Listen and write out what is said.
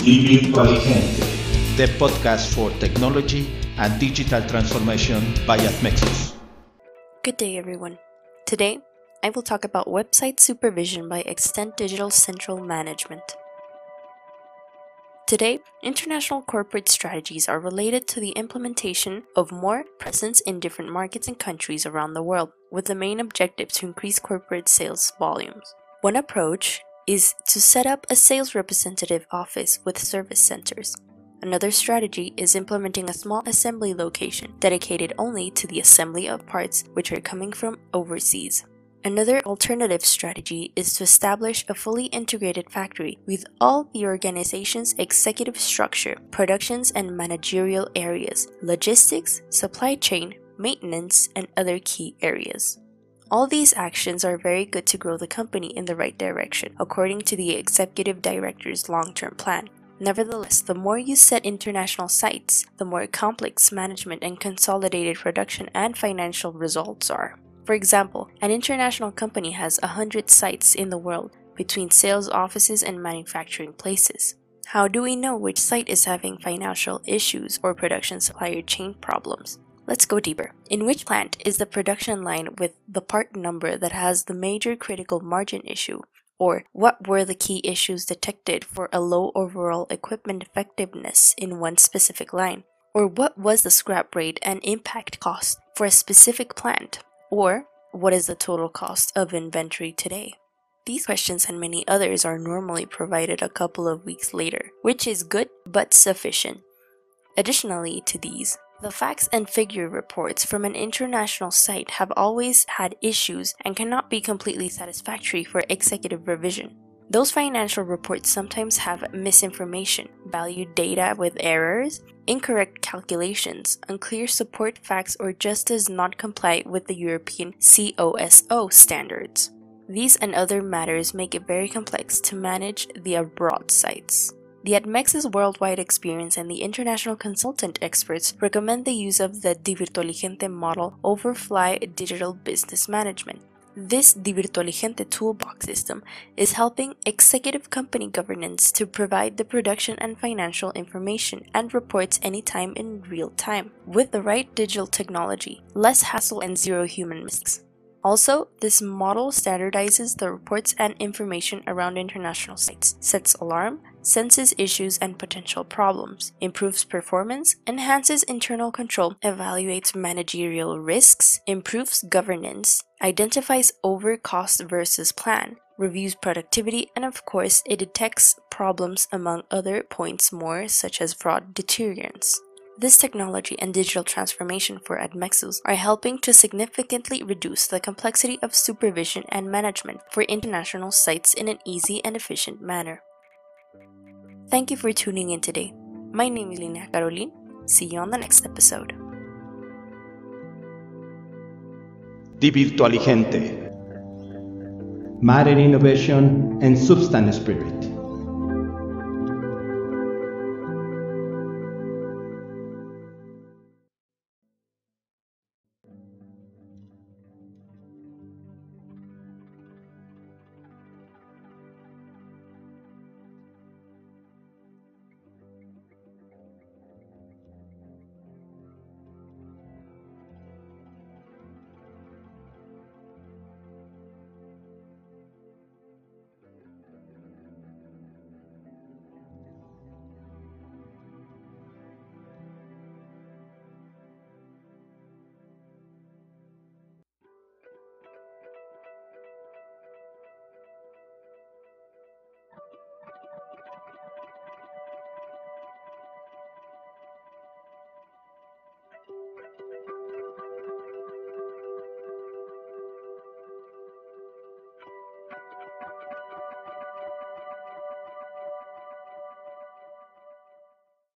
Virtualigente, the podcast for technology and digital transformation by Admexus. Good day, everyone. Today, I will talk about website supervision by Extent Digital Central Management. Today, international corporate strategies are related to the implementation of more presence in different markets and countries around the world, with the main objective to increase corporate sales volumes. One approach is to set up a sales representative office with service centers. Another strategy is implementing a small assembly location dedicated only to the assembly of parts which are coming from overseas. Another alternative strategy is to establish a fully integrated factory with all the organization's executive structure, productions and managerial areas, logistics, supply chain, maintenance, and other key areas. All these actions are very good to grow the company in the right direction, according to the executive director's long term plan. Nevertheless, the more you set international sites, the more complex management and consolidated production and financial results are. For example, an international company has 100 sites in the world between sales offices and manufacturing places. How do we know which site is having financial issues or production supplier chain problems? Let's go deeper. In which plant is the production line with the part number that has the major critical margin issue? Or what were the key issues detected for a low overall equipment effectiveness in one specific line? Or what was the scrap rate and impact cost for a specific plant? Or what is the total cost of inventory today? These questions and many others are normally provided a couple of weeks later, which is good but sufficient. Additionally to these, the facts and figure reports from an international site have always had issues and cannot be completely satisfactory for executive revision. Those financial reports sometimes have misinformation, valued data with errors, incorrect calculations, unclear support facts, or just does not comply with the European COSO standards. These and other matters make it very complex to manage the abroad sites. The Admexus worldwide experience and the international consultant experts recommend the use of the Divirtualigente model over Fly Digital Business Management. This Divirtualigente toolbox system is helping executive company governance to provide the production and financial information and reports anytime in real time. With the right digital technology, less hassle and zero human mistakes. Also, this model standardizes the reports and information around international sites, sets alarm, senses issues and potential problems, improves performance, enhances internal control, evaluates managerial risks, improves governance, identifies over cost versus plan, reviews productivity, and of course, it detects problems among other points more, such as fraud deterrence. This technology and digital transformation for Admexus are helping to significantly reduce the complexity of supervision and management for international sites in an easy and efficient manner. Thank you for tuning in today. My name is Lina Caroline. See you on the next episode. Divirtualigente. Matter innovation and substance spirit.